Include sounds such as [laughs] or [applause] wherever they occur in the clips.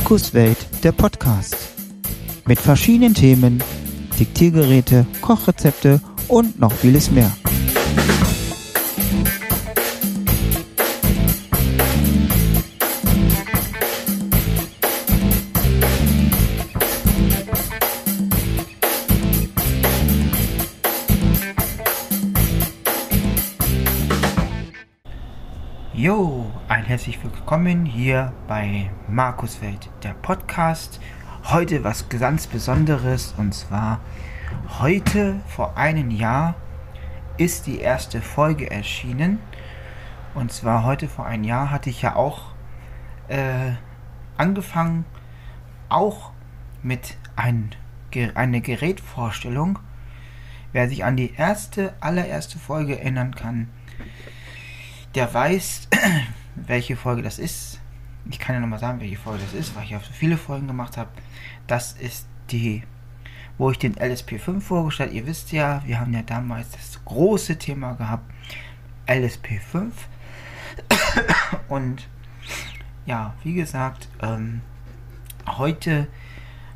Markus Welt, der Podcast. Mit verschiedenen Themen, Diktiergeräte, Kochrezepte und noch vieles mehr. Willkommen hier bei Markus Welt, der Podcast. Heute was ganz Besonderes und zwar heute vor einem Jahr ist die erste Folge erschienen. Und zwar heute vor einem Jahr hatte ich ja auch äh, angefangen, auch mit ein, einer Gerätvorstellung. Wer sich an die erste, allererste Folge erinnern kann, der weiß, welche Folge das ist. Ich kann ja nochmal sagen, welche Folge das ist, weil ich ja so viele Folgen gemacht habe. Das ist die, wo ich den LSP5 vorgestellt. Ihr wisst ja, wir haben ja damals das große Thema gehabt, LSP5. Und ja, wie gesagt, ähm, heute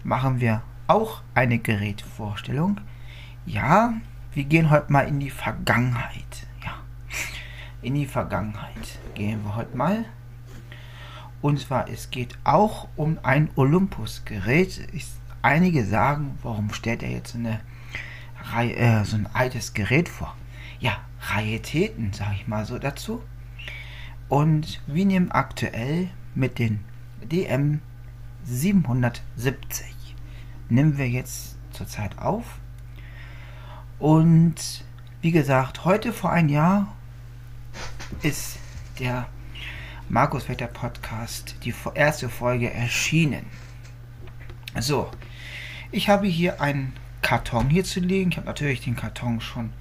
machen wir auch eine Gerätvorstellung. Ja, wir gehen heute mal in die Vergangenheit in die Vergangenheit gehen wir heute mal. Und zwar, es geht auch um ein Olympus-Gerät. Einige sagen, warum stellt er jetzt eine äh, so ein altes Gerät vor? Ja, Raritäten, sage ich mal so dazu. Und wir nehmen aktuell mit den DM 770. Nehmen wir jetzt zurzeit auf. Und wie gesagt, heute vor ein Jahr ist der Markus Vetter Podcast, die erste Folge erschienen. So, ich habe hier einen Karton hier zu liegen. Ich habe natürlich den Karton schon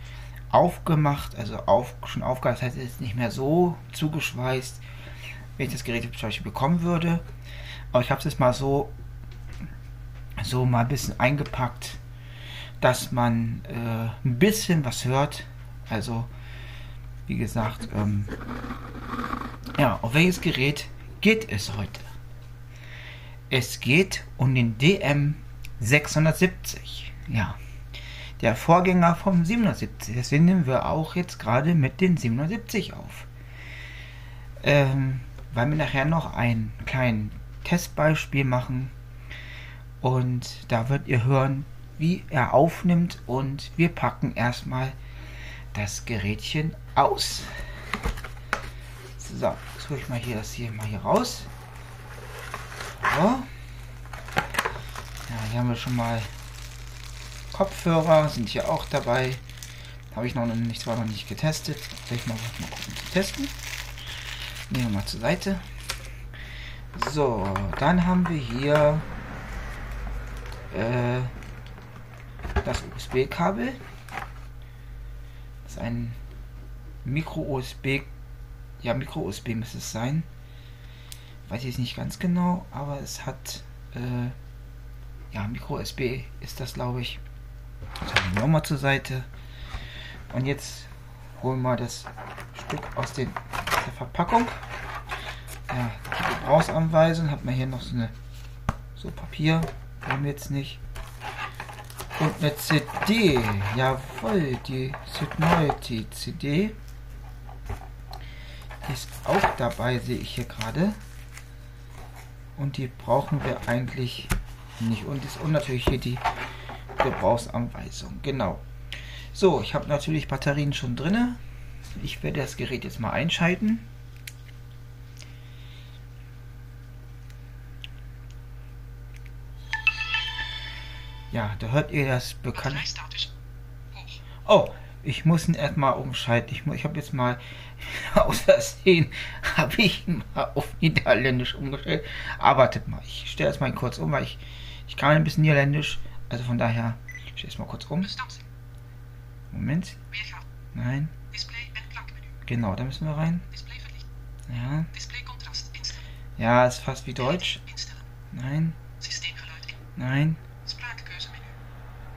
aufgemacht, also auf, schon aufgehört. Das heißt, es ist nicht mehr so zugeschweißt, wenn ich das Gerät zum Beispiel bekommen würde. Aber ich habe es jetzt mal so, so mal ein bisschen eingepackt, dass man äh, ein bisschen was hört. Also wie gesagt, ähm, ja, auf welches Gerät geht es heute? Es geht um den DM 670. Ja, der Vorgänger vom 770. Deswegen nehmen wir auch jetzt gerade mit den 770 auf. Ähm, weil wir nachher noch ein kleines Testbeispiel machen. Und da wird ihr hören, wie er aufnimmt. Und wir packen erstmal das Gerätchen aus. So, jetzt hole ich mal hier das hier mal hier raus. So. Ja, hier haben wir schon mal Kopfhörer, sind hier auch dabei. Habe ich noch nicht, zwar noch nicht getestet. Soll ich mal, mal gucken zu testen. Nehmen wir mal zur Seite. So, dann haben wir hier äh, das USB-Kabel ist ein Micro-USB. Ja, Micro-USB müsste es sein. Weiß ich jetzt nicht ganz genau, aber es hat. Äh, ja, Micro-USB ist das, glaube ich. Das habe ich nochmal zur Seite. Und jetzt holen wir das Stück aus, den, aus der Verpackung. Ja, Gebrauchsanweisung hat man hier noch so eine so Papier. Haben wir jetzt nicht. Und eine CD. Jawohl, die Synology CD. Ist auch dabei, sehe ich hier gerade. Und die brauchen wir eigentlich nicht. Und ist und natürlich hier die Gebrauchsanweisung. Genau. So, ich habe natürlich Batterien schon drin. Ich werde das Gerät jetzt mal einschalten. Ja, da hört ihr das bekannt. Oh, ich muss ihn erstmal umschalten. Ich, ich habe jetzt mal [laughs] aus Versehen [laughs] habe ich ihn mal auf Niederländisch umgestellt. Aber wartet mal, ich stelle das mal kurz um, weil ich, ich kann ein bisschen Niederländisch. Also von daher, ich stelle es mal kurz um. Moment. Nein. Genau, da müssen wir rein. Ja. Ja, ist fast wie Deutsch. Nein. Nein.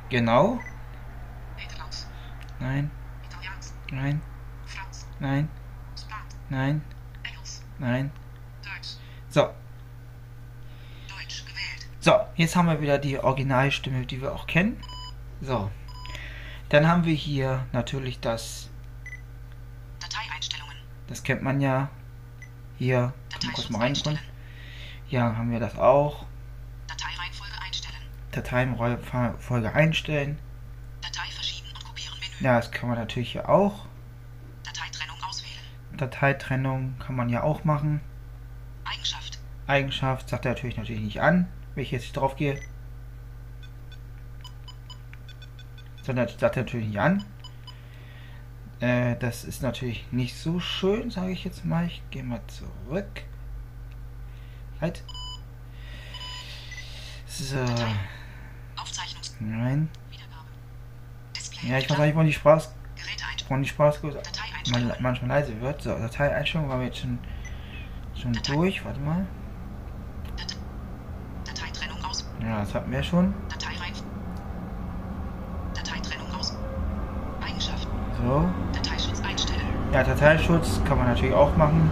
Genau. Nederlands. Nein. Italiaans. Nein. Frans. Nein. Spaans. Nein. Engels. Nein. Duits. So. So, jetzt haben wir wieder die Originalstimme, die wir auch kennen. So. Dann haben wir hier natürlich das, Dateieinstellungen. das kennt man ja. Hier, kann man kurz mal einstellen. Ja, haben wir das auch. Dateienfolge einstellen. Datei verschieben und kopieren Menü. Ja, das kann man natürlich hier auch. Dateitrennung auswählen. Dateitrennung kann man ja auch machen. Eigenschaft. Eigenschaft sagt er natürlich natürlich nicht an, wenn ich jetzt drauf gehe. Sondern sagt er natürlich nicht an. Äh, das ist natürlich nicht so schön, sage ich jetzt mal. Ich gehe mal zurück. Halt. So. Aufzeichnungs. Nein. Ja, ich weiß nicht, wann die Geräteeinstellungen. wann die Dateieinstellungen. man, manchmal leise wird. So, Dateieinstellung waren wir jetzt schon, schon Datei. durch. Warte mal. Datei. Dateitrennung aus. Ja, das hatten wir schon. So. Dateischutz einstellen. Ja, Dateischutz kann man natürlich auch machen.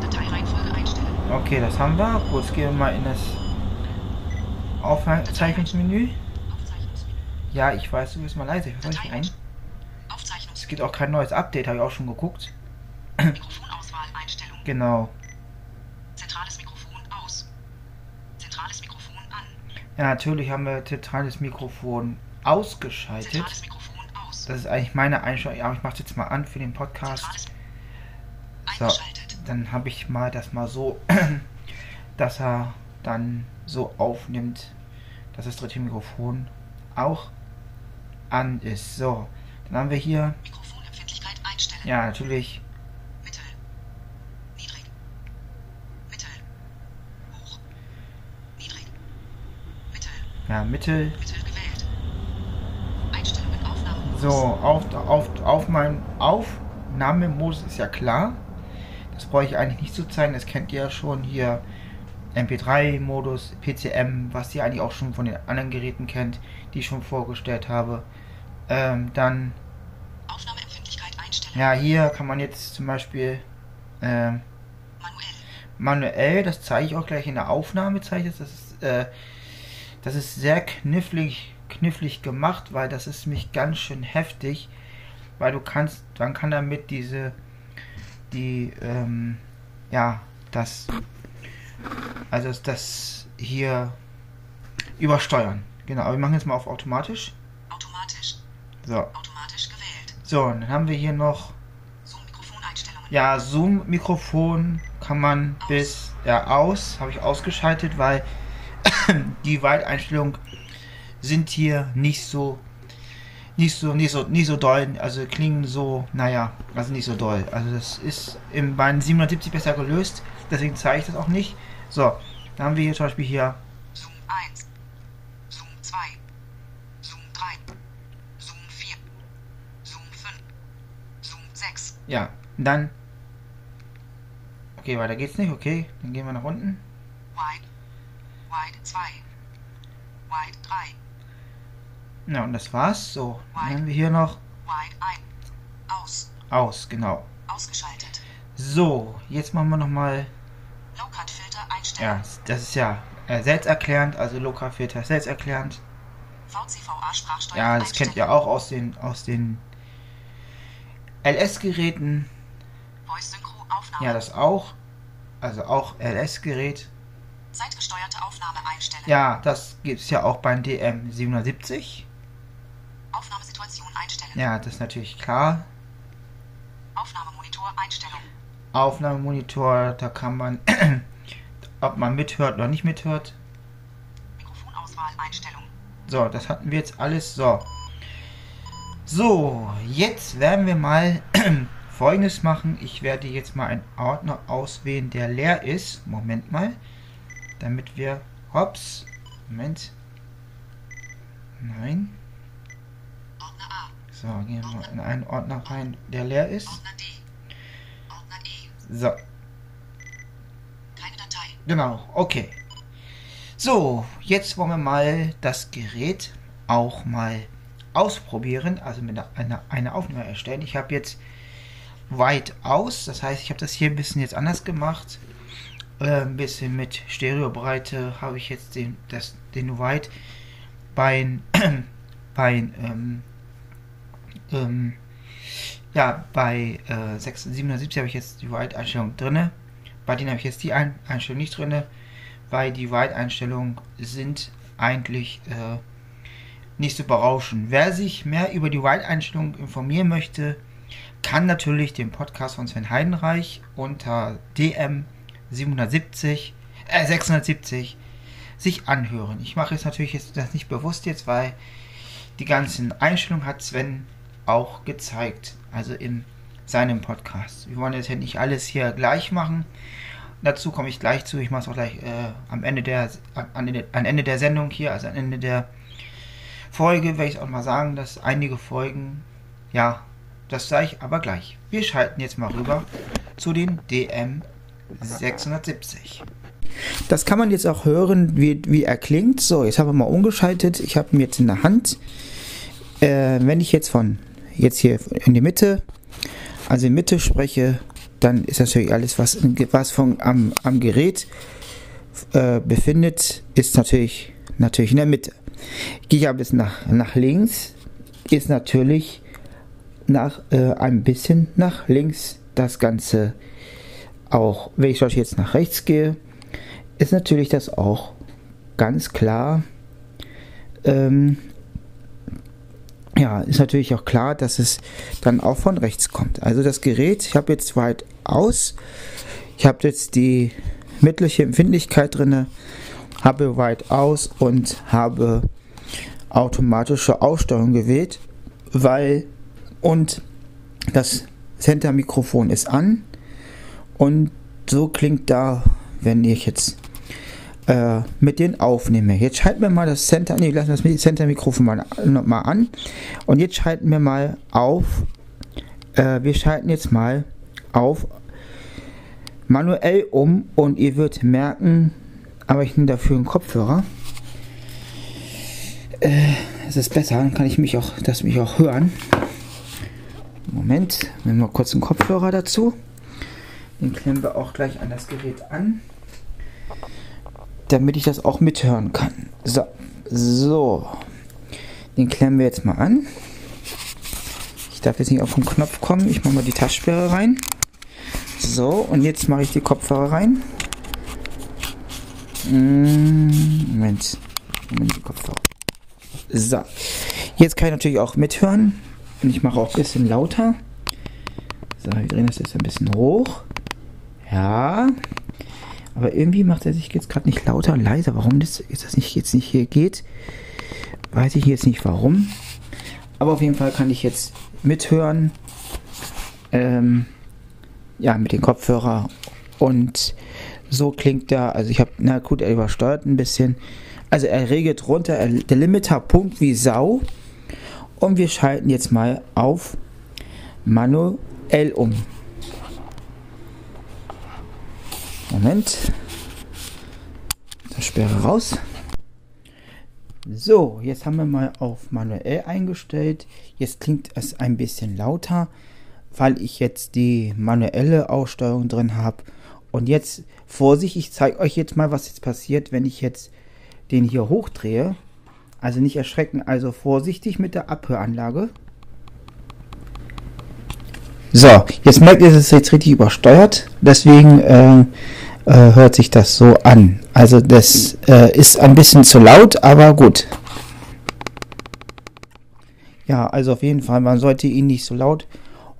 Dateireihenfolge einstellen. Okay, das haben wir. Gut, jetzt gehen wir mal in das Aufzeichnungsmenü. Ja, ich weiß, du bist mal leise. Ich rein? Es Aufzeichnungsmenü. gibt auch kein neues Update, habe ich auch schon geguckt. Mikrofonauswahl Einstellung. Genau. Zentrales Mikrofon aus. Zentrales Mikrofon an. Ja, natürlich haben wir zentrales Mikrofon ausgeschaltet. Zentrales Mikrofon aus. Das ist eigentlich meine Einstellung. Ja, ich mache es jetzt mal an für den Podcast. So, dann habe ich mal das mal so, [clears throat] dass er dann so aufnimmt, dass das dritte Mikrofon auch an ist. So, dann haben wir hier, Mikrofonempfindlichkeit einstellen. ja, natürlich, Mittel. Niedrig. Mittel. Hoch. Niedrig. Mittel. ja, Mittel. Mittel gewählt. Einstellungen Aufnahme. So, auf, auf, auf mein Aufnahmemodus ist ja klar. Das brauche ich eigentlich nicht zu zeigen. Das kennt ihr ja schon hier. MP3-Modus, PCM, was ihr eigentlich auch schon von den anderen Geräten kennt, die ich schon vorgestellt habe. Ähm, dann, Aufnahmeempfindlichkeit einstellen. ja, hier kann man jetzt zum Beispiel ähm, Manuell. manuell, das zeige ich auch gleich in der Aufnahme, zeige ich das. Das ist, äh, das ist sehr knifflig, knifflig gemacht, weil das ist mich ganz schön heftig, weil du kannst, dann kann damit diese, die, ähm, ja, das, also das hier übersteuern. Genau, aber wir machen jetzt mal auf automatisch. Automatisch. So, Automatisch gewählt. so, und dann haben wir hier noch Zoom-Mikrofoneinstellungen. Ja, Zoom-Mikrofon kann man bis ja aus, habe ich ausgeschaltet, weil [coughs] die Weiteinstellungen sind hier nicht so nicht so nicht so nicht so doll, also klingen so, naja, also nicht so doll. Also das ist im bei 770 besser gelöst, deswegen zeige ich das auch nicht. So, dann haben wir hier zum Beispiel hier ja, dann Okay, weiter geht's nicht, okay, dann gehen wir nach unten. Wide. Wide 2. Wide 3. Ja, und das war's. So, dann haben wir hier noch Wide 1. Aus. aus, genau. Ausgeschaltet. So, jetzt machen wir nochmal. Low-Cut-Filter einstellen. Ja, das ist ja äh, selbsterklärend, also Lokalfilter ist selbsterklärend. VCVA-Sprachsteuerung Ja, das kennt ihr auch aus den aus den LS-Geräten. Ja, das auch. Also auch LS-Gerät. Zeitgesteuerte Aufnahme einstellen. Ja, das gibt es ja auch beim DM770. Aufnahmesituation einstellen. Ja, das ist natürlich klar. Aufnahmemonitor Einstellung. Aufnahmemonitor, da kann man, [clears throat] ob man mithört oder nicht mithört. Mikrofonauswahl Einstellung. So, das hatten wir jetzt alles. So. So, jetzt werden wir mal [clears throat] folgendes machen. Ich werde jetzt mal einen Ordner auswählen, der leer ist. Moment mal. Damit wir. Hops. Moment. Nein. So, gehen wir mal in einen Ordner rein, der leer ist. So, genau. Okay. So, jetzt wollen wir mal das Gerät auch mal ausprobieren, also mit einer, einer, Aufnahme erstellen. Ich habe jetzt weit aus, das heißt, ich habe das hier ein bisschen jetzt anders gemacht. äh, ein bisschen mit Stereobreite habe ich jetzt den, das, den White bei, [clears throat] bei ähm, ähm, ja, bei äh, 770 habe ich jetzt die White-Einstellung drin. Bei denen habe ich jetzt die Ein Einstellung nicht drin, weil die White-Einstellungen sind eigentlich äh, nicht so berauschend. Wer sich mehr über die White-Einstellung informieren möchte, kann natürlich den Podcast von Sven Heidenreich unter DM 770, äh 670 sich anhören. Ich mache jetzt natürlich jetzt das nicht bewusst jetzt, weil die ganzen Einstellungen hat Sven auch gezeigt, also in seinem Podcast. Wir wollen jetzt nicht alles hier gleich machen. Dazu komme ich gleich zu. Ich mache es auch gleich äh, am Ende der an, an Ende der Sendung hier, also am Ende der Folge, werde ich auch mal sagen, dass einige Folgen, ja, das sage ich aber gleich. Wir schalten jetzt mal rüber zu den DM 670. Das kann man jetzt auch hören, wie, wie er klingt. So, jetzt haben wir mal umgeschaltet. Ich habe ihn jetzt in der Hand. Äh, wenn ich jetzt von jetzt hier in die Mitte, also in Mitte spreche, dann ist natürlich alles, was, was von, am, am Gerät äh, befindet, ist natürlich, natürlich in der Mitte. Gehe ich aber jetzt nach, nach links, ist natürlich nach, äh, ein bisschen nach links das Ganze auch. Wenn ich jetzt nach rechts gehe, ist natürlich das auch ganz klar ähm, ja, ist natürlich auch klar, dass es dann auch von rechts kommt. Also das Gerät, ich habe jetzt weit aus, ich habe jetzt die mittlere Empfindlichkeit drin, habe weit aus und habe automatische Aussteuerung gewählt, weil und das Center-Mikrofon ist an und so klingt da, wenn ich jetzt äh, mit denen aufnehme. Jetzt schalten wir mal das Center, nee, lassen das Center-Mikrofon mal, mal an. Und jetzt schalten wir mal auf, äh, wir schalten jetzt mal auf manuell um und ihr werdet merken, aber ich nehme dafür einen Kopfhörer. Äh, es ist besser, dann kann ich mich auch, das mich auch hören. Moment, nehmen wir kurz einen Kopfhörer dazu. Den klemmen wir auch gleich an das Gerät an damit ich das auch mithören kann. So, so. Den klemmen wir jetzt mal an. Ich darf jetzt nicht auf den Knopf kommen. Ich mache mal die Tastsperre rein. So, und jetzt mache ich die Kopfhörer rein. Mm, Moment. Moment, die Kopfhörer. So. Jetzt kann ich natürlich auch mithören. Und ich mache auch ein bisschen lauter. So, wir drehen das jetzt ein bisschen hoch. Ja. Aber irgendwie macht er sich jetzt gerade nicht lauter und leiser. Warum das, ist das nicht, jetzt nicht hier geht, weiß ich jetzt nicht warum. Aber auf jeden Fall kann ich jetzt mithören. Ähm, ja, mit dem Kopfhörer. Und so klingt er. Also ich habe, na gut, er übersteuert ein bisschen. Also er regelt runter. Er, der Limiter pumpt wie Sau. Und wir schalten jetzt mal auf manuell um. Moment. Das Sperre raus. So, jetzt haben wir mal auf manuell eingestellt. Jetzt klingt es ein bisschen lauter, weil ich jetzt die manuelle Aussteuerung drin habe. Und jetzt, Vorsicht, ich zeige euch jetzt mal, was jetzt passiert, wenn ich jetzt den hier hochdrehe. Also nicht erschrecken, also vorsichtig mit der Abhöranlage. So, jetzt merkt ihr, es ist jetzt richtig übersteuert. Deswegen äh, äh, hört sich das so an. Also das äh, ist ein bisschen zu laut, aber gut. Ja, also auf jeden Fall, man sollte ihn nicht so laut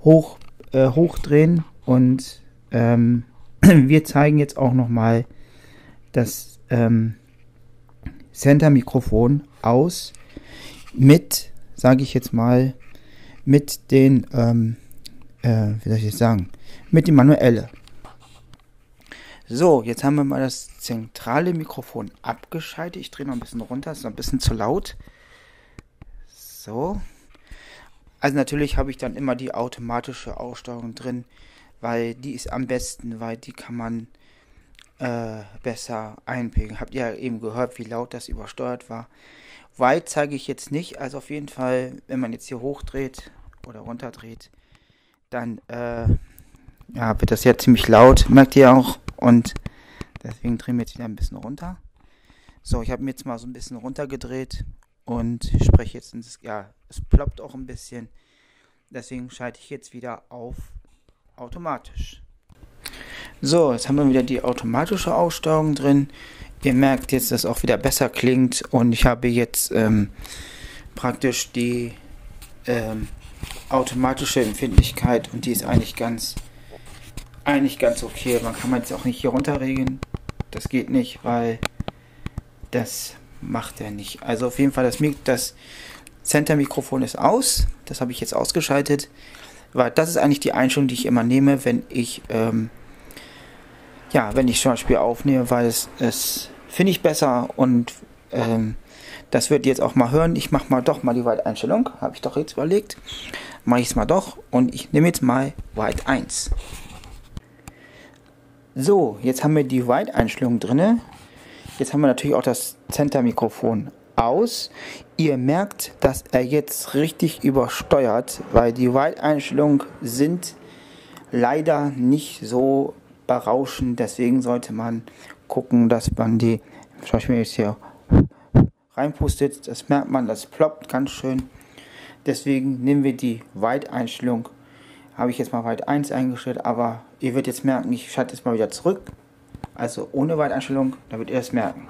hoch, äh, hochdrehen. Und ähm, [clears throat] wir zeigen jetzt auch nochmal das ähm, Center-Mikrofon aus mit, sage ich jetzt mal, mit den, ähm, äh, wie soll ich jetzt sagen, mit dem Manuelle. So, jetzt haben wir mal das zentrale Mikrofon abgeschaltet. Ich drehe noch ein bisschen runter, ist noch ein bisschen zu laut. So. Also natürlich habe ich dann immer die automatische Aussteuerung drin, weil die ist am besten, weil die kann man äh, besser einpegeln. Habt ihr ja eben gehört, wie laut das übersteuert war. Weit zeige ich jetzt nicht, also auf jeden Fall, wenn man jetzt hier hochdreht oder runterdreht, dann äh, ja, wird das ja ziemlich laut, merkt ihr auch. Und Deswegen drehen wir jetzt wieder ein bisschen runter. So, ich habe mir jetzt mal so ein bisschen runtergedreht und spreche jetzt ins, ja, es ploppt auch ein bisschen. Deswegen schalte ich jetzt wieder auf automatisch. So, jetzt haben wir wieder die automatische Aussteuerung drin. Ihr merkt jetzt, dass es auch wieder besser klingt und ich habe jetzt ähm, praktisch die ähm, automatische Empfindlichkeit und die ist eigentlich ganz eigentlich ganz okay. Man kann man jetzt auch nicht hier runterregeln. Das geht nicht, weil das macht er nicht. Also auf jeden Fall das, das Center-Mikrofon ist aus. Das habe ich jetzt ausgeschaltet. Weil das ist eigentlich die Einstellung, die ich immer nehme, wenn ich ähm, ja, wenn ich zum Beispiel aufnehme, weil es, es finde ich besser und ähm, das wird jetzt auch mal hören. Ich mache mal doch mal die White-Einstellung. Habe ich doch jetzt überlegt. Mache ich es mal doch und ich nehme jetzt mal White 1. So, jetzt haben wir die White-Einstellung drin. Jetzt haben wir natürlich auch das Center-Mikrofon aus. Ihr merkt, dass er jetzt richtig übersteuert, weil die White-Einstellungen sind leider nicht so berauschend. Deswegen sollte man gucken, dass man die, schau ich mir jetzt hier reinpustet. Das merkt man, das ploppt ganz schön. Deswegen nehmen wir die White-Einstellung. Habe ich jetzt mal White 1 eingestellt, aber ihr werdet jetzt merken, ich schalte jetzt mal wieder zurück. Also ohne White-Einstellung, da wird ihr es merken.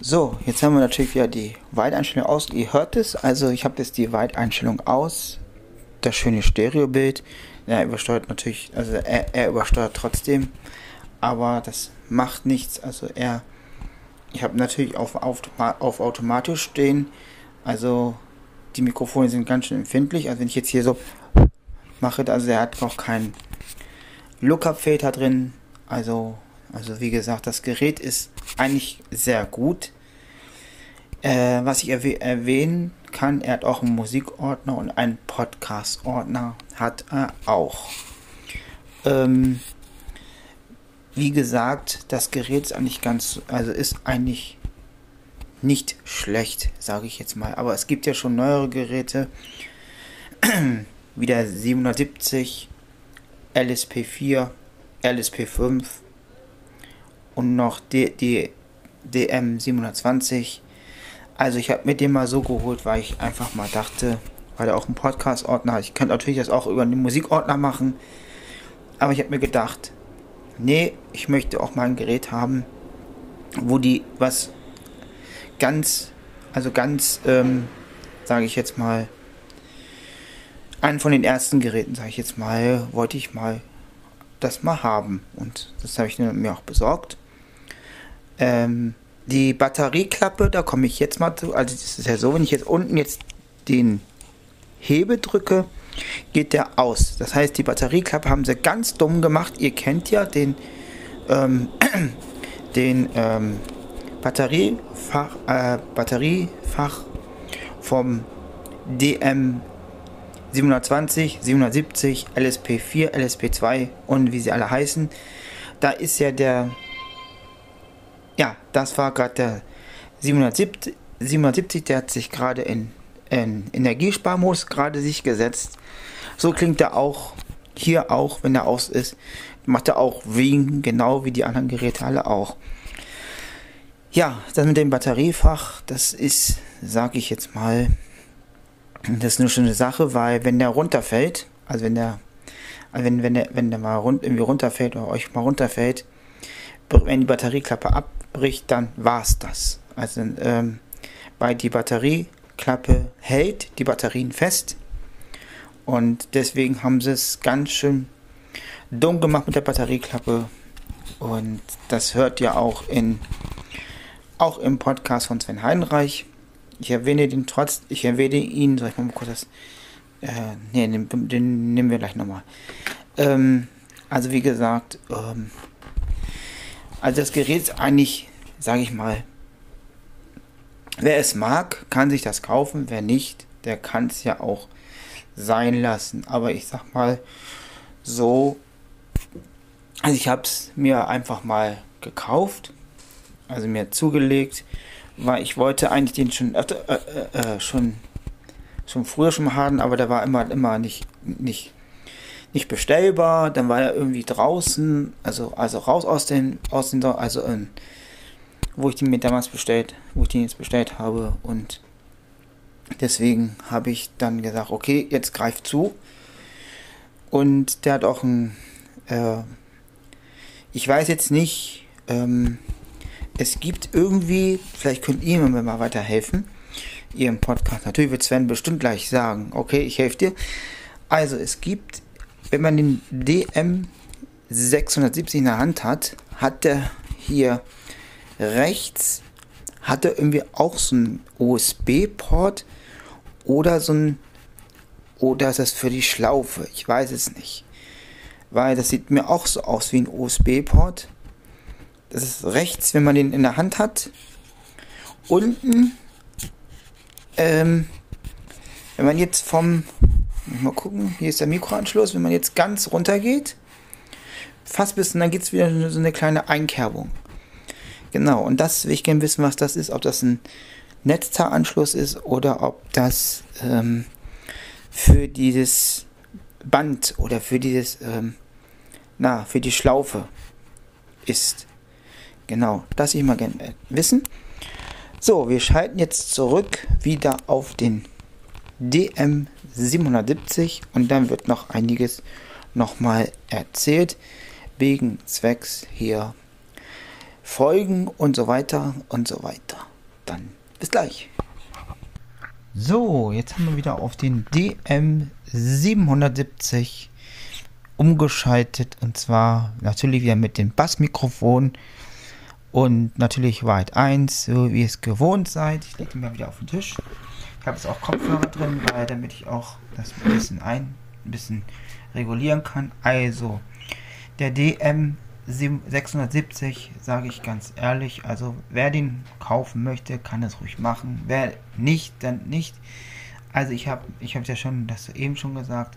So, jetzt haben wir natürlich wieder die White-Einstellung aus. Ihr hört es, also ich habe jetzt die White-Einstellung aus. Das schöne Stereobild. Er übersteuert natürlich, also er, er übersteuert trotzdem, aber das macht nichts. Also er, ich habe natürlich auf, auf, auf automatisch stehen, also die Mikrofone sind ganz schön empfindlich. Also wenn ich jetzt hier so mache, also er hat auch keinen Lookup-Filter drin. Also, also wie gesagt, das Gerät ist eigentlich sehr gut. Äh, was ich erwäh erwähnen kann, er hat auch einen Musikordner und einen Podcast-Ordner hat er auch. Ähm, wie gesagt, das Gerät ist eigentlich ganz, also ist eigentlich nicht schlecht, sage ich jetzt mal. Aber es gibt ja schon neuere Geräte, wie der 770, LSP4, LSP5 und noch die, die DM720 also ich habe mir den mal so geholt, weil ich einfach mal dachte, weil er auch einen Podcast-Ordner hat. Ich könnte natürlich das auch über einen Musikordner machen. Aber ich habe mir gedacht, nee, ich möchte auch mal ein Gerät haben, wo die was ganz, also ganz, ähm, sage ich jetzt mal, einen von den ersten Geräten, sage ich jetzt mal, wollte ich mal das mal haben. Und das habe ich mir auch besorgt. Ähm, die Batterieklappe, da komme ich jetzt mal zu. Also das ist ja so, wenn ich jetzt unten jetzt den Hebe drücke, geht der aus. Das heißt, die Batterieklappe haben sie ganz dumm gemacht. Ihr kennt ja den, ähm, [clears throat] den ähm, Batteriefach, äh, Batteriefach vom DM 720, 770, LSP4, LSP2 und wie sie alle heißen. Da ist ja der ja, das war gerade der 770, 770, der hat sich gerade in, in Energiesparmodus gerade sich gesetzt. So klingt er auch hier auch, wenn er aus ist. Macht er auch Wien, genau wie die anderen Geräte alle auch. Ja, das mit dem Batteriefach, das ist, sag ich jetzt mal, das ist eine schöne Sache, weil wenn der runterfällt, also wenn der, wenn, wenn der, wenn der mal rund, irgendwie runterfällt oder euch mal runterfällt, wenn die Batterieklappe ab, bricht, dann war es das. Also ähm, weil die Batterieklappe hält die Batterien fest und deswegen haben sie es ganz schön dumm gemacht mit der Batterieklappe und das hört ihr auch in auch im Podcast von Sven Heidenreich. Ich erwähne den trotz, ich erwähne ihn, soll ich mal kurz das, äh, nee, den, den nehmen wir gleich nochmal. Ähm, also wie gesagt, ähm, also das Gerät ist eigentlich, sage ich mal, wer es mag, kann sich das kaufen. Wer nicht, der kann es ja auch sein lassen. Aber ich sag mal so, also ich habe es mir einfach mal gekauft, also mir zugelegt, weil ich wollte eigentlich den schon, äh, äh, äh, schon, schon früher schon haben, aber der war immer, immer nicht, nicht, nicht bestellbar, dann war er irgendwie draußen, also, also raus aus den, aus den, also ähm, wo ich den mir damals bestellt, wo ich den jetzt bestellt habe und deswegen habe ich dann gesagt, okay, jetzt greift zu und der hat auch ein, äh, ich weiß jetzt nicht, ähm, es gibt irgendwie, vielleicht könnt ihr mir mal weiterhelfen, ihr im Podcast. Natürlich wird Sven bestimmt gleich sagen, okay, ich helfe dir. Also es gibt, wenn man den DM 670 in der Hand hat, hat der hier rechts, hat er irgendwie auch so einen USB-Port oder so ein, oder ist das für die Schlaufe? Ich weiß es nicht. Weil das sieht mir auch so aus wie ein USB-Port. Das ist rechts, wenn man den in der Hand hat. Unten, ähm, wenn man jetzt vom, mal gucken, hier ist der Mikroanschluss, wenn man jetzt ganz runter geht, fast bis, dann geht es wieder so eine kleine Einkerbung. Genau, und das will ich gerne wissen, was das ist, ob das ein Netzteilanschluss ist oder ob das ähm, für dieses Band oder für dieses, ähm, na, für die Schlaufe ist. Genau, das ich mal gerne wissen. So, wir schalten jetzt zurück wieder auf den DM 770 und dann wird noch einiges nochmal erzählt, wegen Zwecks hier Folgen und so weiter und so weiter. Dann bis gleich. So, jetzt haben wir wieder auf den DM 770 umgeschaltet und zwar natürlich wieder mit dem Bassmikrofon und natürlich Weit 1, so wie ihr es gewohnt seid. Ich lege ihn mal wieder auf den Tisch. Habe jetzt auch Kopfhörer drin, weil damit ich auch das ein bisschen ein, ein bisschen regulieren kann. Also, der DM 670, sage ich ganz ehrlich, also wer den kaufen möchte, kann es ruhig machen. Wer nicht, dann nicht. Also ich habe ich habe ja schon das eben schon gesagt,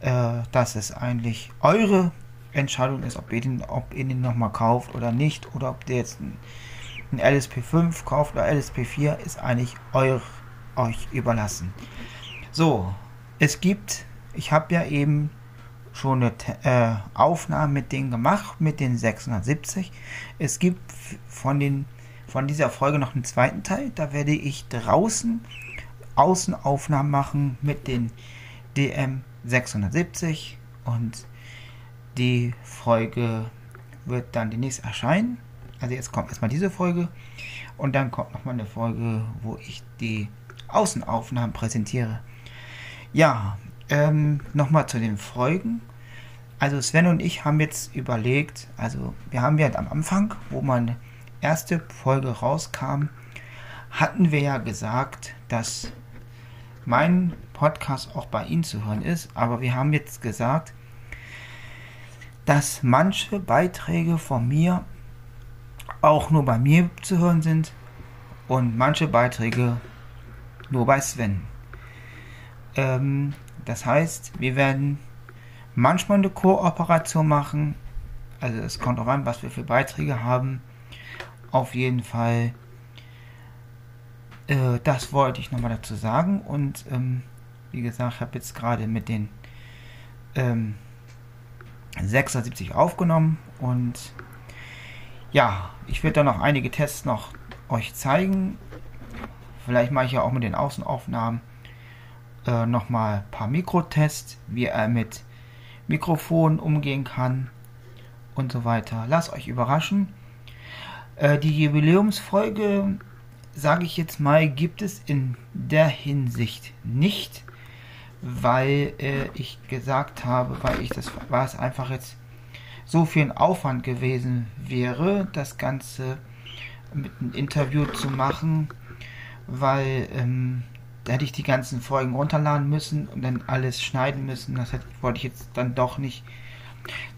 äh, dass es eigentlich eure Entscheidung ist, ob ihr den, ob ihr den nochmal kauft oder nicht, oder ob ihr jetzt ein, ein LSP5 kauft oder LSP4, ist eigentlich euch, euch überlassen. So, es gibt, ich habe ja eben schon eine äh, Aufnahme mit denen gemacht, mit den 670. Es gibt von, den, von dieser Folge noch einen zweiten Teil, da werde ich draußen Außenaufnahmen machen mit den DM 670 und die Folge wird dann demnächst erscheinen. Also jetzt kommt erstmal diese Folge und dann kommt nochmal eine Folge, wo ich die Außenaufnahmen präsentiere. Ja, ähm, nochmal zu den Folgen. Also Sven und ich haben jetzt überlegt, also wir haben ja am Anfang, wo meine erste Folge rauskam, hatten wir ja gesagt, dass mein Podcast auch bei Ihnen zu hören ist. Aber wir haben jetzt gesagt, dass manche Beiträge von mir auch nur bei mir zu hören sind und manche Beiträge nur bei Sven. Ähm, das heißt, wir werden manchmal eine Kooperation machen. Also es kommt auch an, was wir für Beiträge haben. Auf jeden Fall, äh, das wollte ich nochmal dazu sagen. Und ähm, wie gesagt, ich habe jetzt gerade mit den ähm, 76 aufgenommen und ja, ich werde da noch einige Tests noch euch zeigen. Vielleicht mache ich ja auch mit den Außenaufnahmen äh, nochmal ein paar Mikrotests, wie er mit Mikrofon umgehen kann und so weiter. Lasst euch überraschen. Äh, die Jubiläumsfolge, sage ich jetzt mal, gibt es in der Hinsicht nicht weil äh, ich gesagt habe, weil ich das war es einfach jetzt so viel ein Aufwand gewesen wäre, das Ganze mit einem Interview zu machen, weil ähm, da hätte ich die ganzen Folgen runterladen müssen und dann alles schneiden müssen. Das hätte, wollte ich jetzt dann doch nicht.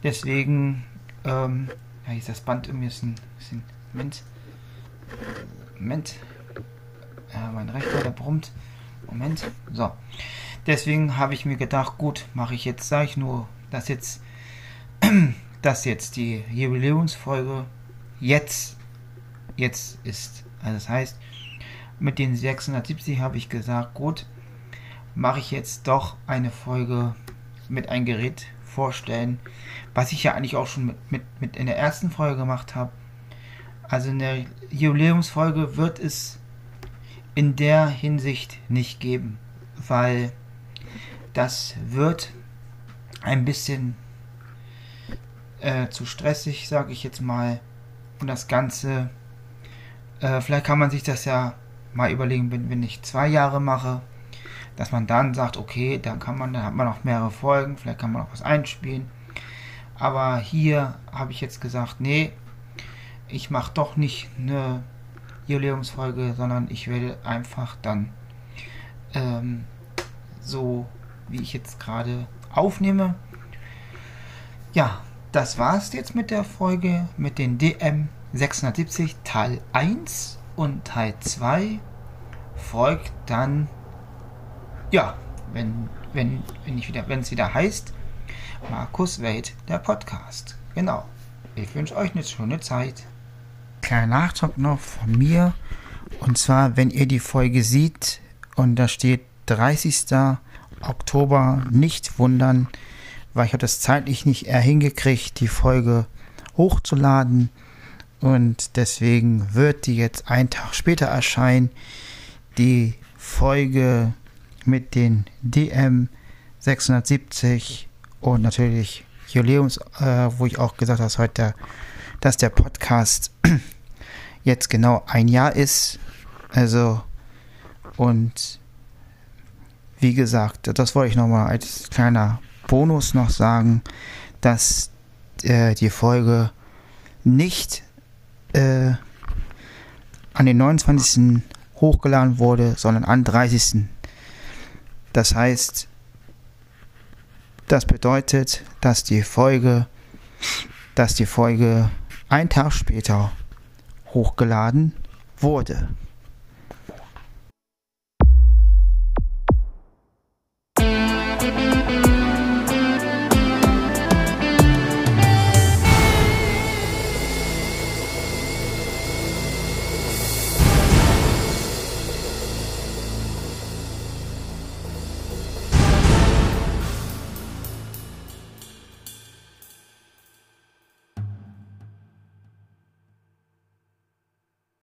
Deswegen, ähm, ja, ist das Band irgendwie ein bisschen. Moment. Moment. Ja, mein Rechner, der brummt. Moment. So. Deswegen habe ich mir gedacht, gut, mache ich jetzt, sage ich nur, dass jetzt, [clears throat] dass jetzt die Jubiläumsfolge jetzt, jetzt ist. Also das heißt, mit den 670 habe ich gesagt, gut, mache ich jetzt doch eine Folge mit ein Gerät vorstellen, was ich ja eigentlich auch schon mit, mit, mit in der ersten Folge gemacht habe. Also in der Jubiläumsfolge wird es in der Hinsicht nicht geben, weil das wird ein bisschen äh, zu stressig, sage ich jetzt mal. Und das Ganze, äh, vielleicht kann man sich das ja mal überlegen, wenn, wenn ich zwei Jahre mache, dass man dann sagt, okay, dann kann man, dann hat man noch mehrere Folgen, vielleicht kann man auch was einspielen. Aber hier habe ich jetzt gesagt, nee, ich mache doch nicht eine Jubiläumsfolge, sondern ich werde einfach dann ähm, so, wie ich jetzt gerade aufnehme. Ja, das war es jetzt mit der Folge mit den DM 670 Teil 1 und Teil 2 folgt dann ja, wenn wenn wenn ich wieder wenn es wieder heißt Markus Welt der Podcast. Genau. Ich wünsche euch eine schöne Zeit. Kleiner Nachtrag noch von mir und zwar wenn ihr die Folge seht und da steht 30. Oktober nicht wundern, weil ich habe das zeitlich nicht eher hingekriegt, die Folge hochzuladen. Und deswegen wird die jetzt einen Tag später erscheinen. Die Folge mit den DM 670 und natürlich Jubiläums, äh, wo ich auch gesagt habe, heute, dass der Podcast [clears throat] jetzt genau ein Jahr ist. Also, und wie gesagt, das wollte ich nochmal als kleiner Bonus noch sagen, dass äh, die Folge nicht äh, an den 29. hochgeladen wurde, sondern an 30. Das heißt, das bedeutet, dass die Folge, dass die Folge ein Tag später hochgeladen wurde.